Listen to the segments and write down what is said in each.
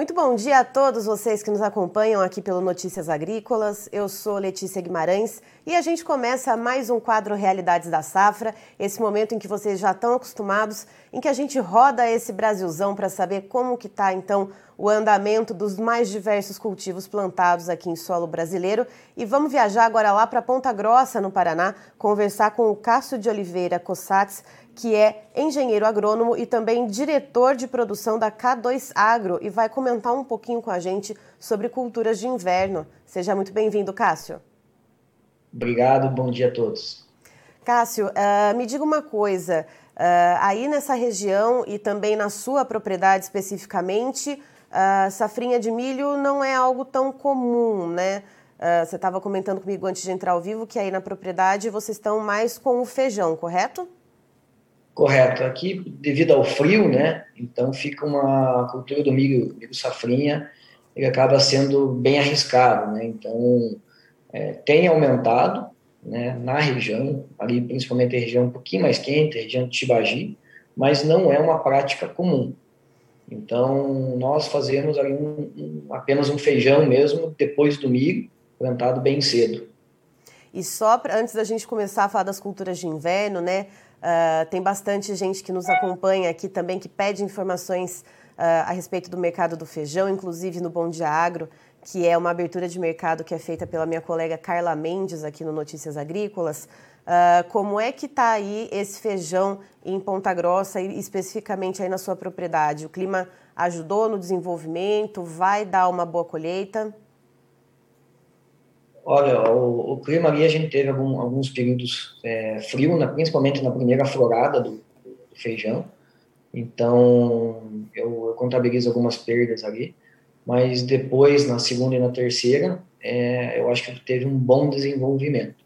Muito bom dia a todos vocês que nos acompanham aqui pelo Notícias Agrícolas. Eu sou Letícia Guimarães e a gente começa mais um quadro Realidades da Safra, esse momento em que vocês já estão acostumados, em que a gente roda esse Brasilzão para saber como que está então o andamento dos mais diversos cultivos plantados aqui em solo brasileiro. E vamos viajar agora lá para Ponta Grossa, no Paraná, conversar com o Cássio de Oliveira Cossatz, que é engenheiro agrônomo e também diretor de produção da K2 Agro e vai comentar um pouquinho com a gente sobre culturas de inverno. Seja muito bem-vindo, Cássio. Obrigado, bom dia a todos. Cássio, uh, me diga uma coisa, uh, aí nessa região e também na sua propriedade especificamente, uh, safrinha de milho não é algo tão comum, né? Uh, você estava comentando comigo antes de entrar ao vivo que aí na propriedade vocês estão mais com o feijão, correto? Correto. Aqui, devido ao frio, né, então fica uma cultura do milho, milho safrinha, ele acaba sendo bem arriscado, né, então é, tem aumentado, né, na região, ali principalmente a região um pouquinho mais quente, a região de Tibagi, mas não é uma prática comum. Então, nós fazemos ali um, um, apenas um feijão mesmo, depois do milho, plantado bem cedo. E só pra, antes da gente começar a falar das culturas de inverno, né, Uh, tem bastante gente que nos acompanha aqui também que pede informações uh, a respeito do mercado do feijão, inclusive no Bom Dia Agro, que é uma abertura de mercado que é feita pela minha colega Carla Mendes aqui no Notícias Agrícolas. Uh, como é que está aí esse feijão em Ponta Grossa e especificamente aí na sua propriedade? O clima ajudou no desenvolvimento? Vai dar uma boa colheita? Olha, o, o, clima ali a gente teve algum, alguns períodos é, frio, na, principalmente na primeira florada do, do feijão. Então, eu, eu, contabilizo algumas perdas ali. Mas depois, na segunda e na terceira, é, eu acho que teve um bom desenvolvimento.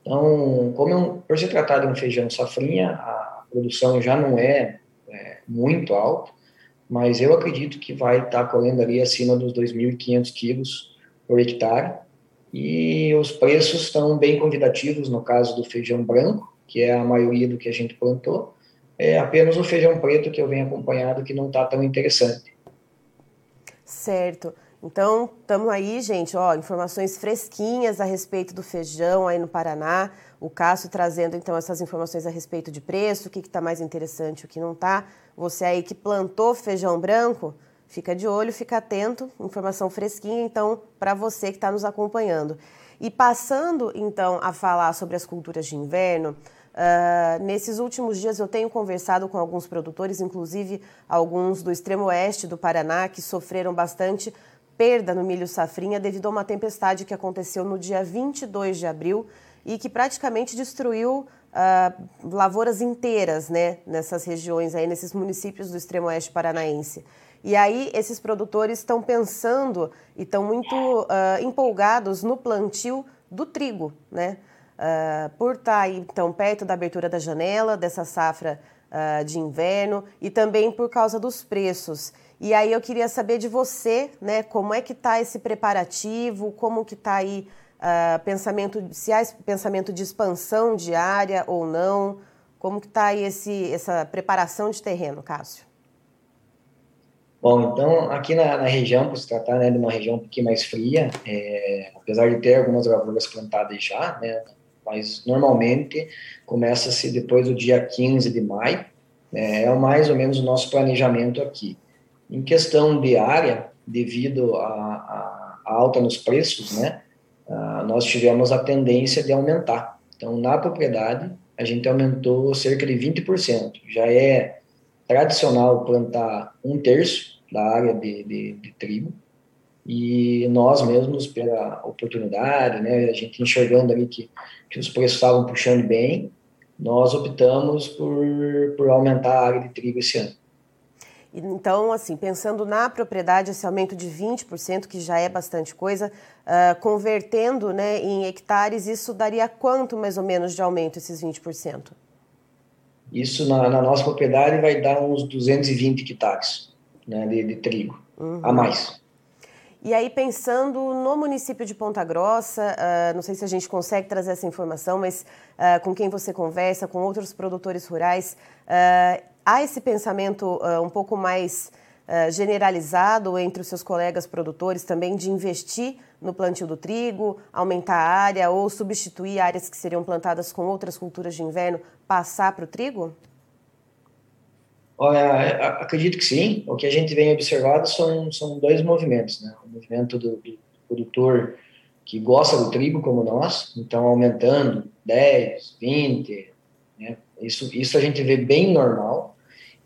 Então, como é um, por se tratar de um feijão safrinha, a produção já não é, é muito alta, mas eu acredito que vai estar colhendo ali acima dos 2.500 quilos por hectare e os preços estão bem convidativos no caso do feijão branco, que é a maioria do que a gente plantou, é apenas o feijão preto que eu venho acompanhado que não está tão interessante. Certo. Então, estamos aí, gente, ó, informações fresquinhas a respeito do feijão aí no Paraná. O Cássio trazendo, então, essas informações a respeito de preço, o que está mais interessante, o que não está. Você aí que plantou feijão branco, Fica de olho, fica atento, informação fresquinha, então, para você que está nos acompanhando. E passando, então, a falar sobre as culturas de inverno, uh, nesses últimos dias eu tenho conversado com alguns produtores, inclusive alguns do extremo oeste do Paraná, que sofreram bastante perda no milho safrinha devido a uma tempestade que aconteceu no dia 22 de abril e que praticamente destruiu uh, lavouras inteiras né, nessas regiões, aí, nesses municípios do extremo oeste paranaense. E aí esses produtores estão pensando e estão muito uh, empolgados no plantio do trigo, né? Uh, por estar tá então perto da abertura da janela dessa safra uh, de inverno e também por causa dos preços. E aí eu queria saber de você, né? Como é que está esse preparativo? Como que está aí pensamento, se há pensamento de expansão de área ou não? Como que está aí esse, essa preparação de terreno, Cássio? Bom, então, aqui na, na região, por se tratar né, de uma região um pouquinho mais fria, é, apesar de ter algumas lavouras plantadas já, né, mas normalmente começa-se depois do dia 15 de maio, né, é mais ou menos o nosso planejamento aqui. Em questão de área, devido à alta nos preços, né, nós tivemos a tendência de aumentar. Então, na propriedade, a gente aumentou cerca de 20%. Já é tradicional plantar um terço da área de, de, de trigo e nós mesmos pela oportunidade, né, a gente enxergando ali que, que os preços estavam puxando bem, nós optamos por, por aumentar a área de trigo esse ano. Então, assim, pensando na propriedade, esse aumento de 20%, que já é bastante coisa, uh, convertendo né, em hectares, isso daria quanto mais ou menos de aumento, esses 20%? Isso na, na, nossa propriedade vai dar uns 220 hectares né, de, de trigo uhum. a mais. E aí, pensando no município de Ponta Grossa, uh, não sei se a gente consegue trazer essa informação, mas uh, com quem você conversa, com outros produtores rurais, uh, há esse pensamento um pouco mais uh, generalizado entre os seus colegas produtores também de investir no plantio do trigo, aumentar a área ou substituir áreas que seriam plantadas com outras culturas de inverno, passar para o trigo? Olha, acredito que sim. O que a gente vem observado são, são dois movimentos, né? O movimento do, do produtor que gosta do trigo como nós, então aumentando 10, 20, né? Isso, isso a gente vê bem normal.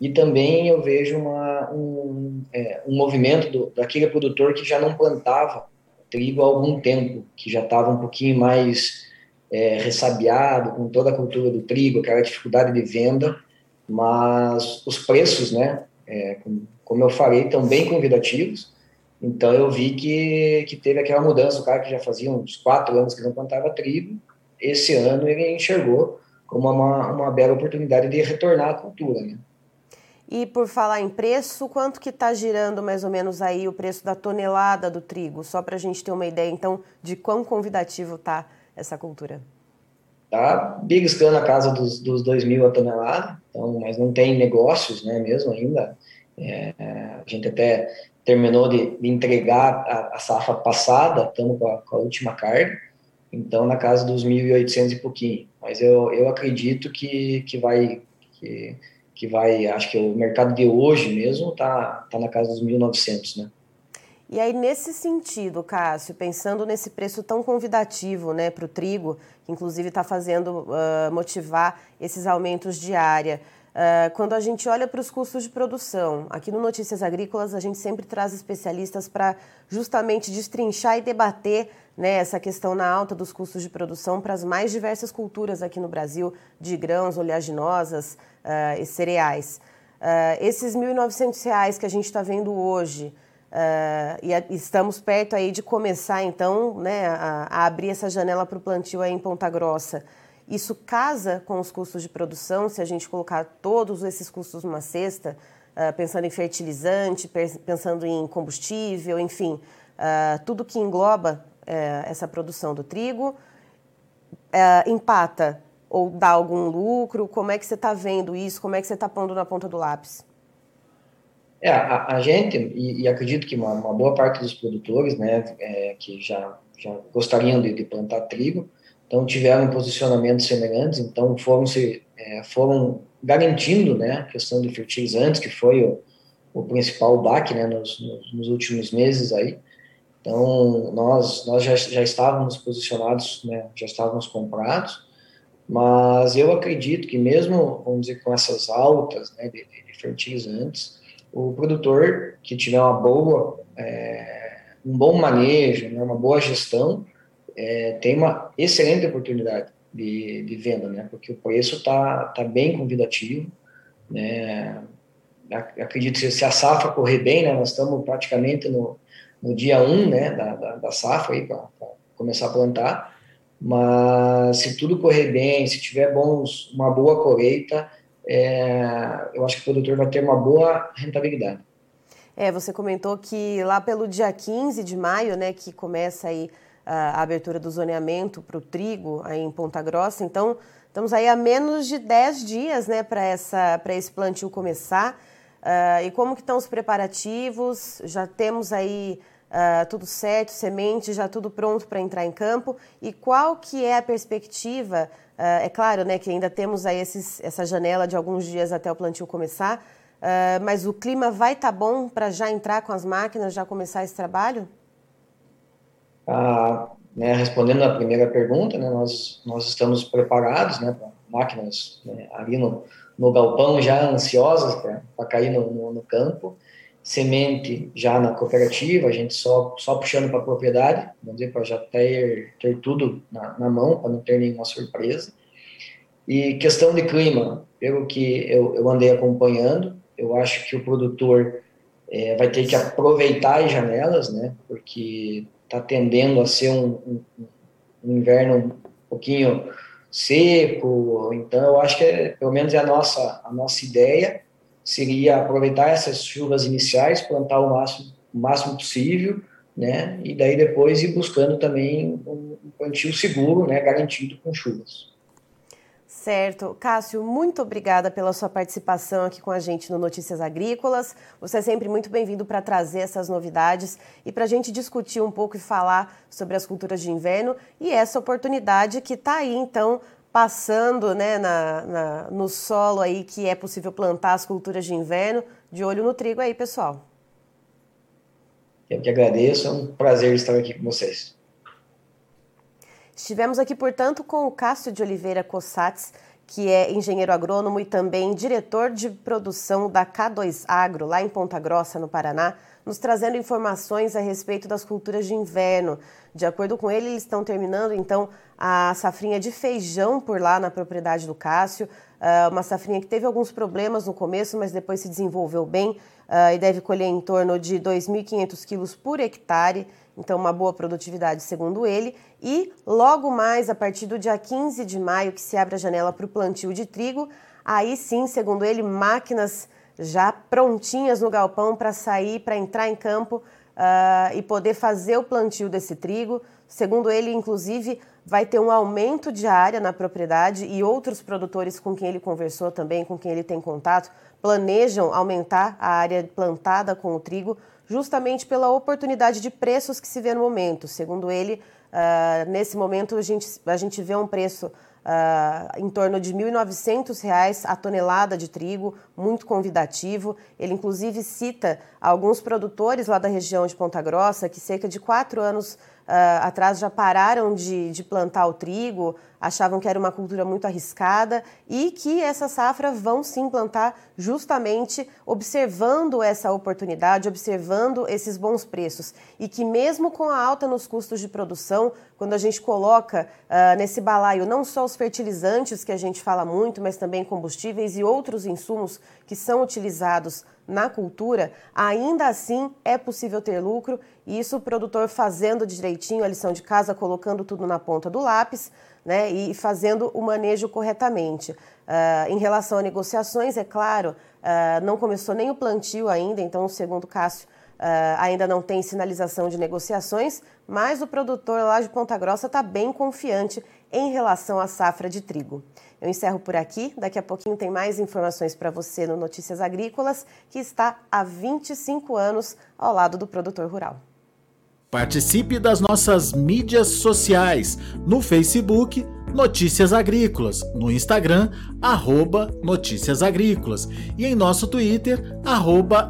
E também eu vejo uma, um, é, um movimento do, daquele produtor que já não plantava trigo há algum tempo, que já estava um pouquinho mais é, ressabiado com toda a cultura do trigo, aquela dificuldade de venda, mas os preços, né, é, como eu falei, estão bem convidativos. Então eu vi que, que teve aquela mudança, o cara que já fazia uns quatro anos que não plantava trigo, esse ano ele enxergou como uma, uma bela oportunidade de retornar à cultura, né? E por falar em preço, quanto que está girando mais ou menos aí o preço da tonelada do trigo? Só para a gente ter uma ideia, então, de quão convidativo está essa cultura. Tá beliscando a casa dos, dos 2 mil a tonelada, então, mas não tem negócios, né, mesmo ainda. É, a gente até terminou de, de entregar a, a, safra passada, estamos com, com a, última carga, então na casa dos 1.800 e pouquinho. Mas eu, eu acredito que, que vai... Que, que vai, acho que o mercado de hoje mesmo está tá na casa dos 1.900, né? E aí, nesse sentido, Cássio, pensando nesse preço tão convidativo né, para o trigo, que inclusive está fazendo uh, motivar esses aumentos de área, uh, quando a gente olha para os custos de produção, aqui no Notícias Agrícolas a gente sempre traz especialistas para justamente destrinchar e debater né, essa questão na alta dos custos de produção para as mais diversas culturas aqui no Brasil, de grãos, oleaginosas uh, e cereais. Uh, esses R$ 1.900 que a gente está vendo hoje, uh, e a, estamos perto aí de começar, então, né, a, a abrir essa janela para o plantio aí em Ponta Grossa. Isso casa com os custos de produção, se a gente colocar todos esses custos numa cesta, pensando em fertilizante, pensando em combustível, enfim, tudo que engloba é, essa produção do trigo? É, empata ou dá algum lucro? Como é que você está vendo isso? Como é que você está pondo na ponta do lápis? É, a, a gente, e, e, acredito que uma, uma, boa parte dos produtores, né, é, que já, já gostariam de, de, plantar trigo, então tiveram posicionamentos semelhantes, então foram, se, é, foram garantindo, né, a questão de fertilizantes, que foi o, o principal baque, né, nos, nos, nos últimos meses aí, então, nós, nós já, já estávamos posicionados, né, já estávamos comprados, mas eu acredito que mesmo, vamos dizer, com essas altas né, de, de fertilizantes, o produtor que tiver uma boa, é, um bom manejo, né, uma boa gestão, é, tem uma excelente oportunidade de, de venda, né, porque o preço está tá bem convidativo, né, acredito que se a safra correr bem, né, nós estamos praticamente no, no dia 1 um, né, da, da, da safra para começar a plantar. Mas se tudo correr bem, se tiver bons, uma boa colheita, é, eu acho que o produtor vai ter uma boa rentabilidade. É, você comentou que lá pelo dia 15 de maio, né, que começa aí a abertura do zoneamento para o trigo aí em Ponta Grossa, então estamos aí a menos de 10 dias, né, para esse plantio começar. Uh, e como que estão os preparativos? Já temos aí uh, tudo certo, semente, já tudo pronto para entrar em campo. E qual que é a perspectiva? Uh, é claro, né, que ainda temos aí esses, essa janela de alguns dias até o plantio começar, uh, mas o clima vai estar tá bom para já entrar com as máquinas, já começar esse trabalho? Ah, né, respondendo a primeira pergunta, né, nós, nós estamos preparados né, para máquinas né, ali no, no galpão já ansiosas para cair no, no, no campo semente já na cooperativa, a gente só, só puxando para a propriedade, vamos dizer, para já ter, ter tudo na, na mão, para não ter nenhuma surpresa. E questão de clima, pelo que eu, eu andei acompanhando, eu acho que o produtor é, vai ter que aproveitar as janelas, né, porque está tendendo a ser um, um, um, inverno um pouquinho seco, então eu acho que é, pelo menos é a nossa, a nossa ideia, seria aproveitar essas chuvas iniciais, plantar o máximo, o máximo possível, né? E daí depois ir buscando também um plantio seguro, né? Garantido com chuvas. Certo. Cássio, muito obrigada pela sua participação aqui com a gente no Notícias Agrícolas. Você é sempre muito bem-vindo para trazer essas novidades e para a gente discutir um pouco e falar sobre as culturas de inverno e essa oportunidade que está aí, então, passando né, na, na, no solo aí que é possível plantar as culturas de inverno. De olho no trigo aí, pessoal. Eu que agradeço, é um prazer estar aqui com vocês. Estivemos aqui, portanto, com o Cássio de Oliveira Cossatz, que é engenheiro agrônomo e também diretor de produção da K2 Agro, lá em Ponta Grossa, no Paraná, nos trazendo informações a respeito das culturas de inverno. De acordo com ele, eles estão terminando, então, a safrinha de feijão por lá na propriedade do Cássio, ah, uma safrinha que teve alguns problemas no começo, mas depois se desenvolveu bem uh, e deve colher em torno de 2.500 quilos por hectare, então uma boa produtividade, segundo ele. E logo mais, a partir do dia 15 de maio, que se abre a janela para o plantio de trigo, aí sim, segundo ele, máquinas já prontinhas no galpão para sair, para entrar em campo uh, e poder fazer o plantio desse trigo. Segundo ele, inclusive, vai ter um aumento de área na propriedade e outros produtores com quem ele conversou também, com quem ele tem contato, planejam aumentar a área plantada com o trigo justamente pela oportunidade de preços que se vê no momento. Segundo ele, uh, nesse momento a gente, a gente vê um preço Uh, em torno de R$ 1.900 a tonelada de trigo, muito convidativo. Ele, inclusive, cita alguns produtores lá da região de Ponta Grossa que cerca de quatro anos uh, atrás já pararam de, de plantar o trigo, achavam que era uma cultura muito arriscada e que essa safra vão se implantar justamente observando essa oportunidade, observando esses bons preços. E que mesmo com a alta nos custos de produção, quando a gente coloca uh, nesse balaio não só os fertilizantes que a gente fala muito, mas também combustíveis e outros insumos que são utilizados na cultura, ainda assim é possível ter lucro, e isso o produtor fazendo direitinho a lição de casa, colocando tudo na ponta do lápis, né, e fazendo o manejo corretamente. Uh, em relação a negociações, é claro, uh, não começou nem o plantio ainda, então, segundo Cássio, Uh, ainda não tem sinalização de negociações, mas o produtor lá de Ponta Grossa está bem confiante em relação à safra de trigo. Eu encerro por aqui. Daqui a pouquinho tem mais informações para você no Notícias Agrícolas, que está há 25 anos ao lado do produtor rural. Participe das nossas mídias sociais no Facebook Notícias Agrícolas, no Instagram arroba Notícias Agrícolas e em nosso Twitter arroba